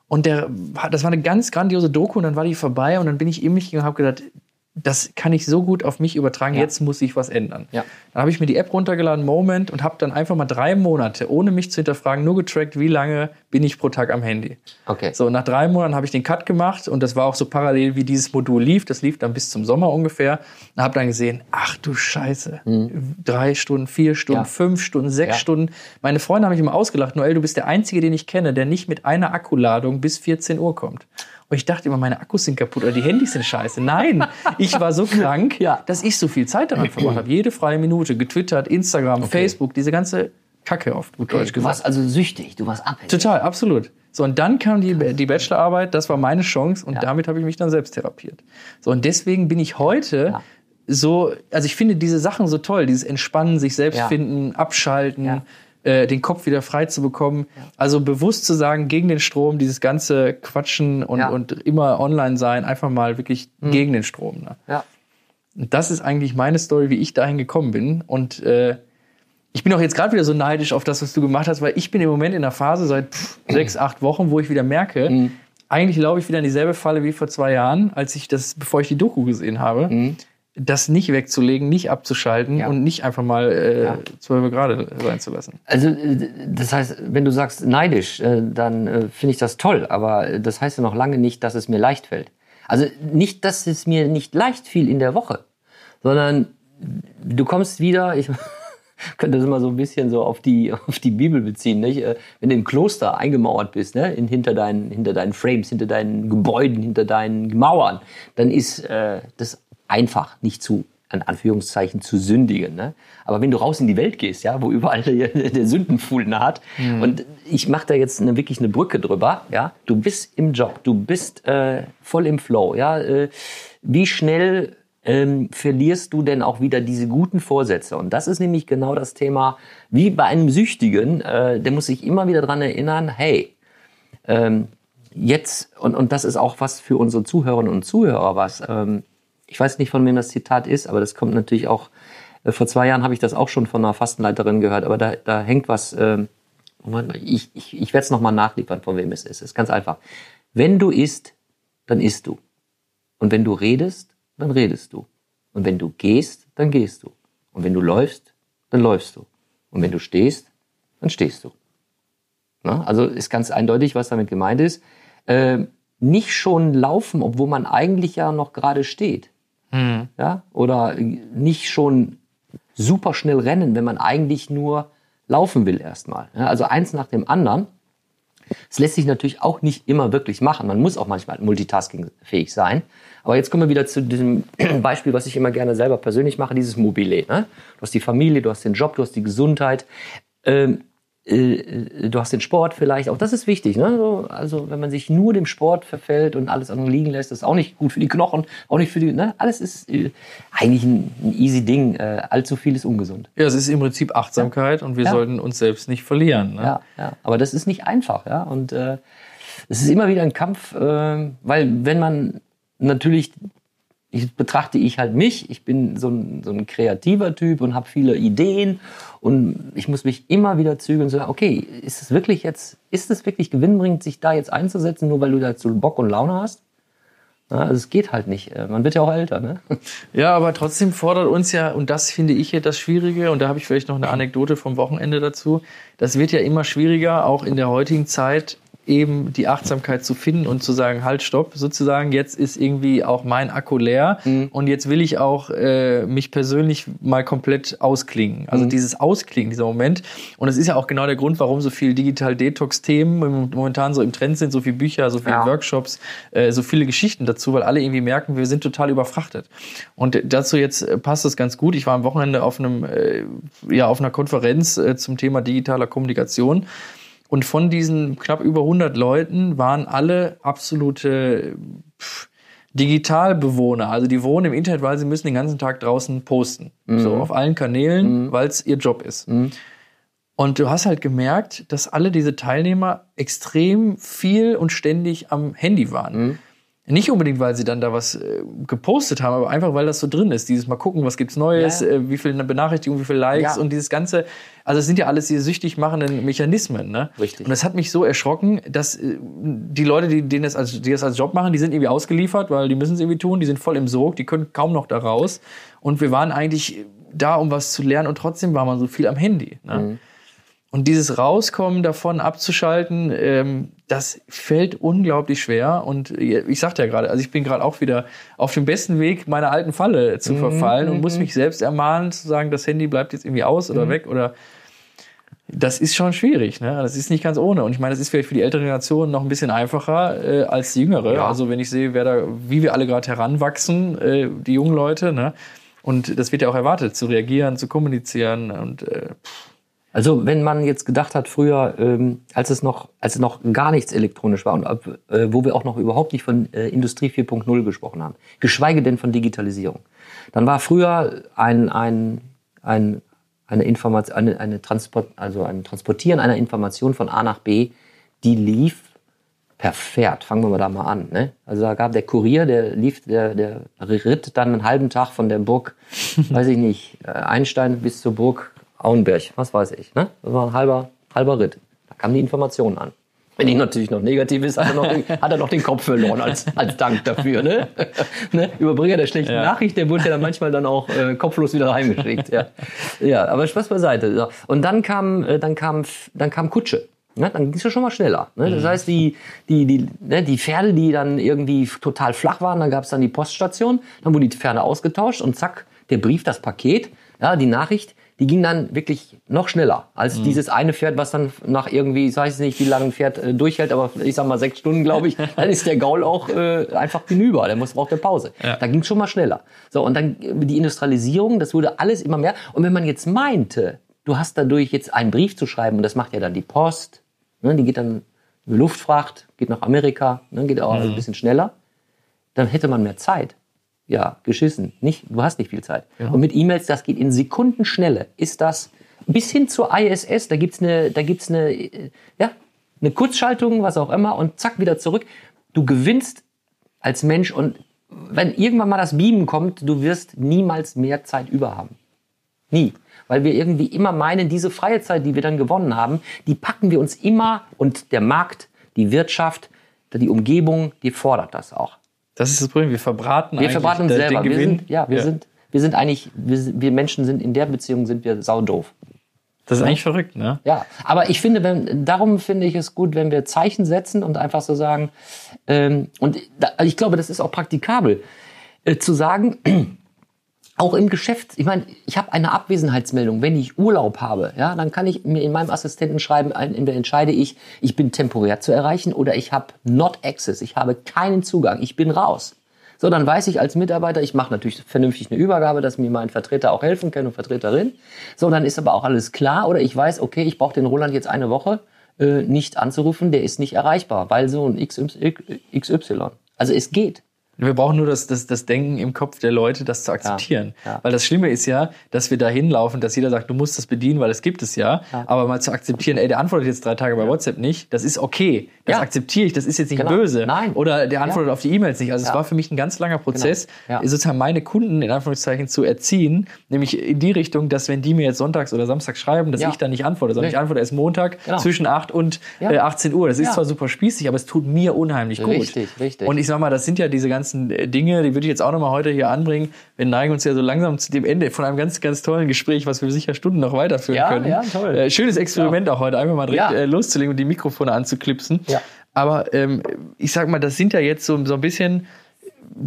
Und der, das war eine ganz grandiose Doku und dann war die vorbei und dann bin ich in mich gegangen und habe gedacht, das kann ich so gut auf mich übertragen, Ja. jetzt muss ich was ändern. Ja. Dann habe ich mir die App runtergeladen, Moment, und habe dann einfach mal drei Monate, ohne mich zu hinterfragen, nur getrackt, wie lange bin ich pro Tag am Handy. okay. So, nach drei Monaten habe ich den Cut gemacht und das war auch so parallel, wie dieses Modul lief. Das lief dann bis zum Sommer ungefähr. Und habe dann gesehen, ach du Scheiße, drei Stunden, vier Stunden, Ja. fünf Stunden, sechs. Stunden. Meine Freunde haben mich immer ausgelacht, Noel, du bist der Einzige, den ich kenne, der nicht mit einer Akkuladung bis 14 Uhr kommt. Und ich dachte immer, meine Akkus sind kaputt oder die Handys sind scheiße. Nein, ich war so krank, (laughs) Ja. dass ich so viel Zeit daran verbracht habe. Jede freie Minute, getwittert, Instagram, Facebook, diese ganze Kacke auf gut Deutsch Du gesagt. warst also süchtig, du warst abhängig. Total, absolut. So, und dann kam die, die Bachelorarbeit, das war meine Chance und Ja. damit habe ich mich dann selbst therapiert. So, und deswegen bin ich heute Ja. so, also ich finde diese Sachen so toll, dieses Entspannen, sich selbst Ja. finden, abschalten. Äh, den Kopf wieder frei zu bekommen. Also bewusst zu sagen, gegen den Strom, dieses ganze Quatschen und, Ja. und immer online sein, einfach mal wirklich gegen den Strom. Ne? Ja. Und das ist eigentlich meine Story, wie ich dahin gekommen bin. Und äh, ich bin auch jetzt gerade wieder so neidisch auf das, was du gemacht hast, weil ich bin im Moment in der Phase seit pff, (clears throat) sechs, acht Wochen, wo ich wieder merke, eigentlich laufe ich wieder in dieselbe Falle wie vor zwei Jahren, als ich das, bevor ich die Doku gesehen habe, das nicht wegzulegen, nicht abzuschalten Ja. und nicht einfach mal äh, Ja. 12 Grad sein zu lassen. Also, äh, das heißt, wenn du sagst neidisch, äh, dann äh, finde ich das toll, aber das heißt ja noch lange nicht, dass es mir leicht fällt. Also nicht, dass es mir nicht leicht fiel in der Woche, sondern du kommst wieder, (laughs) ich könnte das immer so ein bisschen so auf die, auf die Bibel beziehen, nicht? Wenn du im Kloster eingemauert bist, ne? In, hinter, deinen, hinter deinen Frames, hinter deinen Gebäuden, hinter deinen Mauern, dann ist äh, das einfach nicht zu an Anführungszeichen zu sündigen. Ne? Aber wenn du raus in die Welt gehst, ja, wo überall der, der Sündenfuhl naht, mhm. und ich mache da jetzt eine, wirklich eine Brücke drüber, ja, du bist im Job, du bist äh, voll im Flow, ja, äh, wie schnell ähm, verlierst du denn auch wieder diese guten Vorsätze? Und das ist nämlich genau das Thema, wie bei einem Süchtigen, äh, der muss sich immer wieder dran erinnern, hey, ähm, jetzt, und, und das ist auch was für unsere Zuhörerinnen und Zuhörer, was, ähm, ich weiß nicht, von wem das Zitat ist, aber das kommt natürlich auch, äh, vor zwei Jahren habe ich das auch schon von einer Fastenleiterin gehört, aber da, da hängt was, äh, ich, ich, ich werde es nochmal nachliefern, von wem es ist. Es ist ganz einfach. Wenn du isst, dann isst du. Und wenn du redest, dann redest du. Und wenn du gehst, dann gehst du. Und wenn du läufst, dann läufst du. Und wenn du stehst, dann stehst du. Na? Also ist ganz eindeutig, was damit gemeint ist. Äh, nicht schon laufen, obwohl man eigentlich ja noch gerade steht. Mhm. Ja? Oder nicht schon super schnell rennen, wenn man eigentlich nur laufen will erstmal. Ja? Also eins nach dem anderen. Es lässt sich natürlich auch nicht immer wirklich machen. Man muss auch manchmal multitaskingfähig sein. Aber jetzt kommen wir wieder zu diesem (clears throat) Beispiel, was ich immer gerne selber persönlich mache, dieses Mobile. Ne? Du hast die Familie, du hast den Job, du hast die Gesundheit. Ähm, äh, du hast den Sport vielleicht, auch das ist wichtig. Ne? Also wenn man sich nur dem Sport verfällt und alles andere liegen lässt, ist auch nicht gut für die Knochen, auch nicht für die, ne? alles ist äh, eigentlich ein, ein, easy Ding, äh, allzu viel ist ungesund. Ja, es ist im Prinzip Achtsamkeit ja. und wir ja. sollten uns selbst nicht verlieren. Ne? Ja, ja, aber das ist nicht einfach. Ja? Und äh, es ist immer wieder ein Kampf, äh, weil wenn man natürlich ich betrachte ich halt mich. Ich bin so ein, so ein kreativer Typ und habe viele Ideen und ich muss mich immer wieder zügeln und sagen, okay, ist es wirklich jetzt, ist es wirklich gewinnbringend, sich da jetzt einzusetzen, nur weil du dazu Bock und Laune hast? Ja, also es geht halt nicht. Äh, man wird ja auch älter, ne? (laughs) Ja, aber trotzdem fordert uns ja, und das finde ich hier das Schwierige, und da habe ich vielleicht noch eine Anekdote vom Wochenende dazu, das wird ja immer schwieriger, auch in der heutigen Zeit, eben die Achtsamkeit zu finden und zu sagen, halt, stopp, sozusagen, jetzt ist irgendwie auch mein Akku leer mhm. und jetzt will ich auch äh, mich persönlich mal komplett ausklingen. Also mhm. dieses Ausklingen, dieser Moment. Und das ist ja auch genau der Grund, warum so viel Digital-Detox-Themen momentan so im Trend sind, so viele Bücher, so viele ja. Workshops, äh, so viele Geschichten dazu, weil alle irgendwie merken, wir sind total überfrachtet. Und dazu jetzt äh, passt das ganz gut. Ich war am Wochenende auf einem, äh, ja, auf einer Konferenz äh, zum Thema digitaler Kommunikation und von diesen knapp über 100 Leuten waren alle absolute pff, Digitalbewohner. Also die wohnen im Internet, weil sie müssen den ganzen Tag draußen posten. Mhm. So auf allen Kanälen, mhm. weil es ihr Job ist. Mhm. Und du hast halt gemerkt, dass alle diese Teilnehmer extrem viel und ständig am Handy waren. Nicht unbedingt, weil sie dann da was äh, gepostet haben, aber einfach, weil das so drin ist. Dieses Mal gucken, was gibt's Neues, ja. äh, wie viele Benachrichtigungen, wie viele Likes ja. und dieses ganze. Also es sind ja alles diese süchtig machenden Mechanismen. Ne? Richtig. Und das hat mich so erschrocken, dass äh, die Leute, die, denen das als, die das als Job machen, die sind irgendwie ausgeliefert, weil die müssen es irgendwie tun, die sind voll im Sog, die können kaum noch da raus. Und wir waren eigentlich da, um was zu lernen und trotzdem war man so viel am Handy. Ne? Mhm. Und dieses Rauskommen davon abzuschalten, ähm, das fällt unglaublich schwer. Und ich sagte ja gerade, also ich bin gerade auch wieder auf dem besten Weg, meiner alten Falle zu mhm, verfallen und muss mhm. mich selbst ermahnen, zu sagen, das Handy bleibt jetzt irgendwie aus oder mhm. weg oder das ist schon schwierig, ne? Das ist nicht ganz ohne. Und ich meine, das ist vielleicht für die ältere Generation noch ein bisschen einfacher äh, als die jüngere. Ja. Also wenn ich sehe, wer da, wie wir alle gerade heranwachsen, äh, die jungen Leute, ne? Und das wird ja auch erwartet, zu reagieren, zu kommunizieren und äh, pff also wenn man jetzt gedacht hat früher, ähm, als es noch, als noch gar nichts elektronisch war und äh, wo wir auch noch überhaupt nicht von äh, Industrie 4.0 gesprochen haben, geschweige denn von Digitalisierung, dann war früher ein, ein, ein eine Information, eine, eine Transport, also ein Transportieren einer Information von A nach B, die lief per Pferd. Fangen wir mal da mal an. Ne? Also da gab der Kurier, der lief, der, der ritt dann einen halben Tag von der Burg, (laughs) weiß ich nicht, äh, Einstein bis zur Burg Auenberg, was weiß ich. Ne? Das war ein halber, halber Ritt. Da kamen die Informationen an. Wenn die natürlich noch negativ ist, hat er noch den, (laughs) hat er noch den Kopf verloren als, als Dank dafür. Ne? (laughs) ne? Überbringer der schlechten ja. Nachricht, der wurde ja dann manchmal dann auch äh, kopflos wieder heimgeschickt. Ja. ja, aber Spaß beiseite. Und dann kam, äh, dann kam, dann kam Kutsche. Ne? Dann ging es ja schon mal schneller. Ne? Das mhm. heißt, die, die, die, ne, die Pferde, die dann irgendwie total flach waren, dann gab es dann die Poststation, dann wurden die Pferde ausgetauscht und zack, Der Brief, das Paket, ja, die Nachricht, die ging dann wirklich noch schneller als dieses eine Pferd, was dann nach irgendwie, ich weiß nicht, wie lange ein Pferd äh, durchhält, aber ich sag mal sechs Stunden, glaube ich, (laughs) dann ist der Gaul auch äh, einfach hinüber. Der muss braucht eine Pause. Ja. Da ging schon mal schneller. So und dann äh, die Industrialisierung, das wurde alles immer mehr. Und wenn man jetzt meinte, du hast dadurch jetzt einen Brief zu schreiben und das macht ja dann die Post, ne, die geht dann über Luftfracht, geht nach Amerika, ne, geht auch ein bisschen schneller, dann hätte man mehr Zeit. Ja, geschissen. Nicht, du hast nicht viel Zeit. Und mit E-Mails, das geht in Sekundenschnelle. Ist das bis hin zur ISS, da gibt's eine, da gibt's eine, äh, ja, eine Kurzschaltung, was auch immer, und zack, wieder zurück. Du gewinnst als Mensch und wenn irgendwann mal das Beamen kommt, du wirst niemals mehr Zeit über haben. Nie. Weil wir irgendwie immer meinen, diese freie Zeit, die wir dann gewonnen haben, die packen wir uns immer und der Markt, die Wirtschaft, die Umgebung, die fordert das auch. Das ist das Problem. Wir verbraten Wir verbraten uns selber. Wir sind, ja, wir sind, wir sind eigentlich, wir, wir Menschen sind in der Beziehung sind wir saudoof. Das ist eigentlich verrückt, ne? Ja, aber ich finde, wenn, darum finde ich es gut, wenn wir Zeichen setzen und einfach so sagen, ähm, und da, ich glaube, das ist auch praktikabel, äh, zu sagen, auch im Geschäft, ich meine, ich habe eine Abwesenheitsmeldung, wenn ich Urlaub habe, ja, dann kann ich mir in meinem Assistenten schreiben, entscheide ich, ich bin temporär zu erreichen oder ich habe not access, ich habe keinen Zugang, ich bin raus. So, dann weiß ich als Mitarbeiter, ich mache natürlich vernünftig eine Übergabe, dass mir mein Vertreter auch helfen kann und Vertreterin. So, dann ist aber auch alles klar oder ich weiß, okay, ich brauche den Roland jetzt eine Woche äh, nicht anzurufen, der ist nicht erreichbar, weil so ein. XY. Also es geht. Wir brauchen nur das, das, das Denken im Kopf der Leute, das zu akzeptieren. ja. Weil das Schlimme ist ja, dass wir da hinlaufen, dass jeder sagt, du musst das bedienen, weil es gibt es ja. Aber mal zu akzeptieren, ey, der antwortet jetzt drei Tage bei WhatsApp nicht, das ist okay. Das Ja. akzeptiere ich, das ist jetzt nicht Genau. böse. Nein. Oder der antwortet Ja. auf die E-Mails nicht. Also es Ja. war für mich ein ganz langer Prozess, Genau. Ja. sozusagen meine Kunden in Anführungszeichen zu erziehen, nämlich in die Richtung, dass wenn die mir jetzt sonntags oder samstags schreiben, dass Ja. ich dann nicht antworte, sondern Nee. ich antworte erst Montag Genau. zwischen 8 und Ja. äh, 18 Uhr. Das ist Ja. zwar super spießig, aber es tut mir unheimlich gut. Richtig, richtig. Und ich sag mal, das sind ja diese ganzen äh, Dinge, die würde ich jetzt auch nochmal heute hier anbringen. Wir neigen uns ja so langsam zu dem Ende von einem ganz, ganz tollen Gespräch, was wir sicher Stunden noch weiterführen Ja, können. ja, toll. Äh, schönes Experiment auch heute, einfach mal direkt Ja. äh, loszulegen und die Mikrofone anzuklipsen. Ja. Aber ähm, ich sag mal, das sind ja jetzt so, so ein bisschen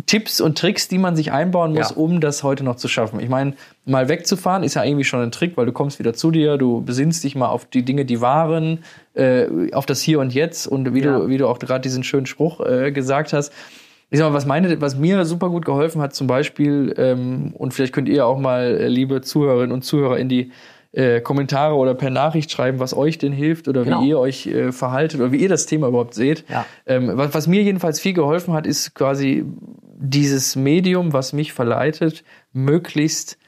Tipps und Tricks, die man sich einbauen muss, Ja. um das heute noch zu schaffen. Ich meine, mal wegzufahren ist ja irgendwie schon ein Trick, weil du kommst wieder zu dir, du besinnst dich mal auf die Dinge, die waren, äh, auf das Hier und Jetzt und wie Ja. du, wie du auch gerade diesen schönen Spruch äh, gesagt hast. Ich sag mal, was meine, was mir super gut geholfen hat, zum Beispiel, ähm, und vielleicht könnt ihr auch mal, äh, liebe Zuhörerinnen und Zuhörer, in die äh, Kommentare oder per Nachricht schreiben, was euch denn hilft oder Genau. wie ihr euch äh, verhaltet oder wie ihr das Thema überhaupt seht. Ja. Ähm, was, was mir jedenfalls viel geholfen hat, ist quasi dieses Medium, was mich verleitet, möglichst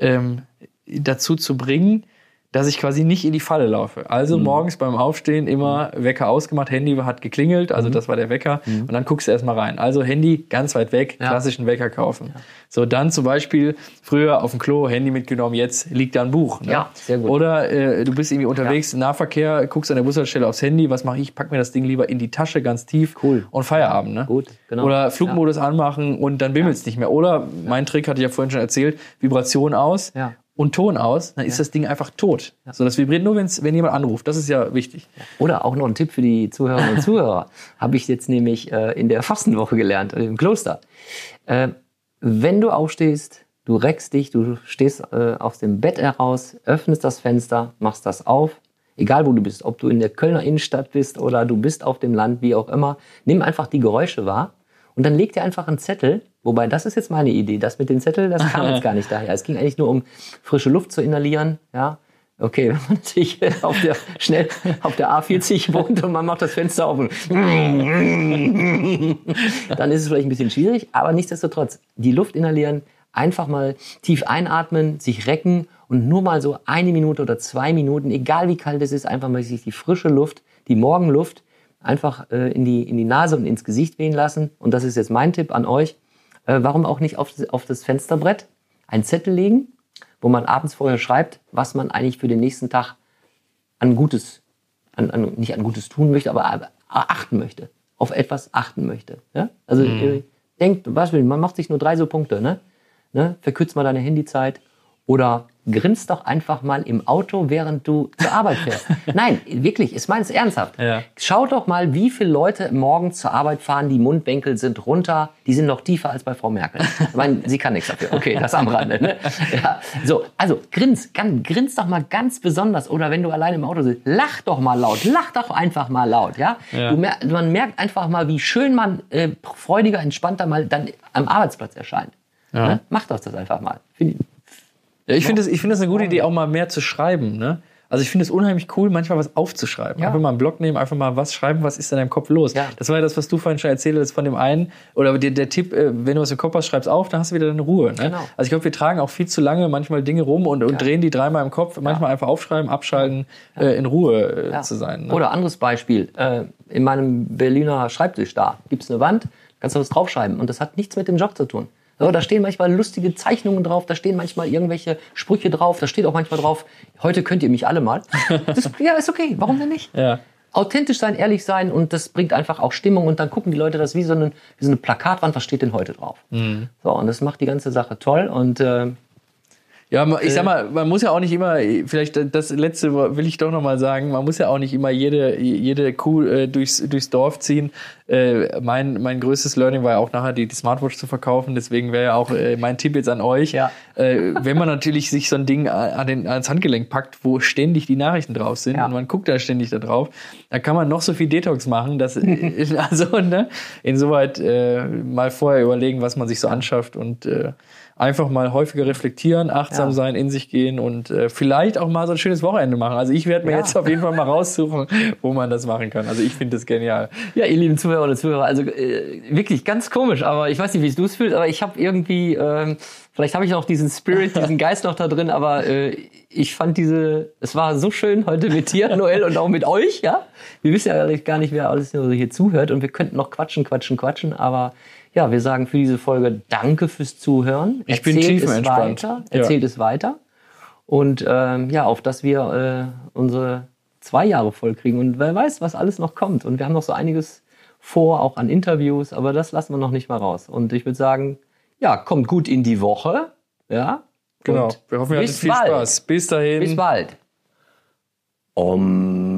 ähm, dazu zu bringen, dass ich quasi nicht in die Falle laufe. Also morgens beim Aufstehen immer Wecker ausgemacht, Handy hat geklingelt, also das war der Wecker und dann guckst du erstmal rein. Also Handy ganz weit weg, Ja. klassischen Wecker kaufen. So, dann zum Beispiel früher auf dem Klo Handy mitgenommen, jetzt liegt da ein Buch. Ne? Ja, sehr gut. Oder äh, du bist irgendwie unterwegs, Nahverkehr, guckst an der Bushaltestelle aufs Handy, was mache ich? Pack mir das Ding lieber in die Tasche ganz tief Cool. und Feierabend. Ne? Gut, genau. Oder Flugmodus anmachen und dann bimmelt's nicht mehr. Oder mein Trick hatte ich ja vorhin schon erzählt, Vibration aus Ja. Und Ton aus, dann ist das Ding einfach tot. So, das vibriert nur, wenn's, wenn jemand anruft. Das ist ja wichtig. Oder auch noch ein Tipp für die Zuhörerinnen und Zuhörer. (laughs) Habe ich jetzt nämlich äh, in der Fastenwoche gelernt, äh, im Kloster. Äh, wenn du aufstehst, du reckst dich, du stehst äh, aus dem Bett heraus, öffnest das Fenster, machst das auf, egal wo du bist, ob du in der Kölner Innenstadt bist oder du bist auf dem Land, wie auch immer, nimm einfach die Geräusche wahr und dann leg dir einfach einen Zettel, wobei das ist jetzt meine Idee, das mit dem Zettel, das kam jetzt (laughs) gar nicht daher. Es ging eigentlich nur um frische Luft zu inhalieren, ja. Okay, wenn man natürlich auf der, schnell auf der A40 (laughs) wohnt und man macht das Fenster auf und (laughs) dann ist es vielleicht ein bisschen schwierig, aber nichtsdestotrotz, die Luft inhalieren, einfach mal tief einatmen, sich recken und nur mal so eine Minute oder zwei Minuten, egal wie kalt es ist, einfach mal sich die frische Luft, die Morgenluft einfach äh, in, die, in die Nase und ins Gesicht wehen lassen. Und das ist jetzt mein Tipp an euch. Äh, warum auch nicht auf, das- auf das Fensterbrett einen Zettel legen, wo man abends vorher schreibt, was man eigentlich für den nächsten Tag an Gutes, an, an, nicht an Gutes tun möchte, aber achten möchte. Auf etwas achten möchte. Ja? Also äh, denkt, will, man macht sich nur drei so Punkte, ne? ne? Verkürzt mal deine Handyzeit Oder grinst doch einfach mal im Auto, während du zur Arbeit fährst. (laughs) Nein, wirklich, ich meine es ernsthaft. Ja. Schau doch mal, wie viele Leute morgens zur Arbeit fahren, die Mundwinkel sind runter, die sind noch tiefer als bei Frau Merkel. Ich meine, sie kann nichts dafür. Okay, das am Rande. Ne? Ja, so, also grins, ganz, grins doch mal ganz besonders. Oder wenn du alleine im Auto sitzt, lach doch mal laut, lach doch einfach mal laut. Ja? Ja. Mer man merkt einfach mal, wie schön man äh, freudiger, entspannter mal dann am Arbeitsplatz erscheint. Ne? Mach doch das einfach mal. Find ich, Ja, ich finde es es eine gute Idee, auch mal mehr zu schreiben. Ne? Also ich finde es unheimlich cool, manchmal was aufzuschreiben. Ja. Einfach mal einen Block nehmen, einfach mal was schreiben, was ist in deinem Kopf los. Ja. Das war ja das, was du vorhin schon erzählt hast von dem einen. Oder der, der Tipp, äh, wenn du was im Kopf hast, schreib's auf, dann hast du wieder deine Ruhe. Ne? Genau. Also ich glaube, wir tragen auch viel zu lange manchmal Dinge rum und, und drehen die dreimal im Kopf. Manchmal einfach aufschreiben, abschalten, äh, in Ruhe äh, Ja. zu sein. Ne? Oder anderes Beispiel. Äh, in meinem Berliner Schreibtisch da gibt es eine Wand, kannst du was draufschreiben. Und das hat nichts mit dem Job zu tun. So, da stehen manchmal lustige Zeichnungen drauf, da stehen manchmal irgendwelche Sprüche drauf, da steht auch manchmal drauf, heute könnt ihr mich alle mal. (laughs) Das, ja, ist okay, warum denn nicht? Ja. Authentisch sein, ehrlich sein und das bringt einfach auch Stimmung und dann gucken die Leute das wie so eine, wie so eine Plakatwand, was steht denn heute drauf? So, und das macht die ganze Sache toll und äh, Ja, ich sag mal, man muss ja auch nicht immer, vielleicht das letzte will ich doch noch mal sagen, man muss ja auch nicht immer jede, jede Kuh äh, durchs, durchs Dorf ziehen. Äh, mein, mein größtes Learning war ja auch nachher die, die Smartwatch zu verkaufen, deswegen wäre ja auch äh, mein Tipp jetzt an euch. Ja. Äh, wenn man natürlich sich so ein Ding an den, ans Handgelenk packt, wo ständig die Nachrichten drauf sind Ja. und man guckt da ständig da drauf, dann kann man noch so viel Detox machen, dass, (laughs) also, ne, insoweit äh, mal vorher überlegen, was man sich so anschafft und äh, einfach mal häufiger reflektieren, achtsam Ja. sein, in sich gehen und äh, vielleicht auch mal so ein schönes Wochenende machen. Also ich werde mir Ja. jetzt auf jeden Fall mal raussuchen, (laughs) wo man das machen kann. Also ich finde das genial. Ja, ihr lieben Zuhörer und Zuhörer, also äh, wirklich ganz komisch, aber ich weiß nicht, wie du es fühlst, aber ich habe irgendwie, ähm, vielleicht habe ich noch diesen Spirit, diesen (laughs) Geist noch da drin, aber äh, ich fand diese, es war so schön heute mit dir, (laughs) Noel, und auch mit euch, ja. Wir wissen ja gar nicht, wer alles hier zuhört und wir könnten noch quatschen, quatschen, quatschen, aber ja, wir sagen für diese Folge Danke fürs Zuhören. Ich bin es tiefenentspannt. weiter, Ja. erzählt es weiter und ähm, ja, auf dass wir äh, unsere zwei Jahre voll kriegen und wer weiß, was alles noch kommt. Und wir haben noch so einiges vor, auch an Interviews, aber das lassen wir noch nicht mal raus. Und ich würde sagen, ja, kommt gut in die Woche, ja. Genau. Und Wir hoffen, ihr hattet viel bald. Spaß. Bis dahin. Bis bald. Om.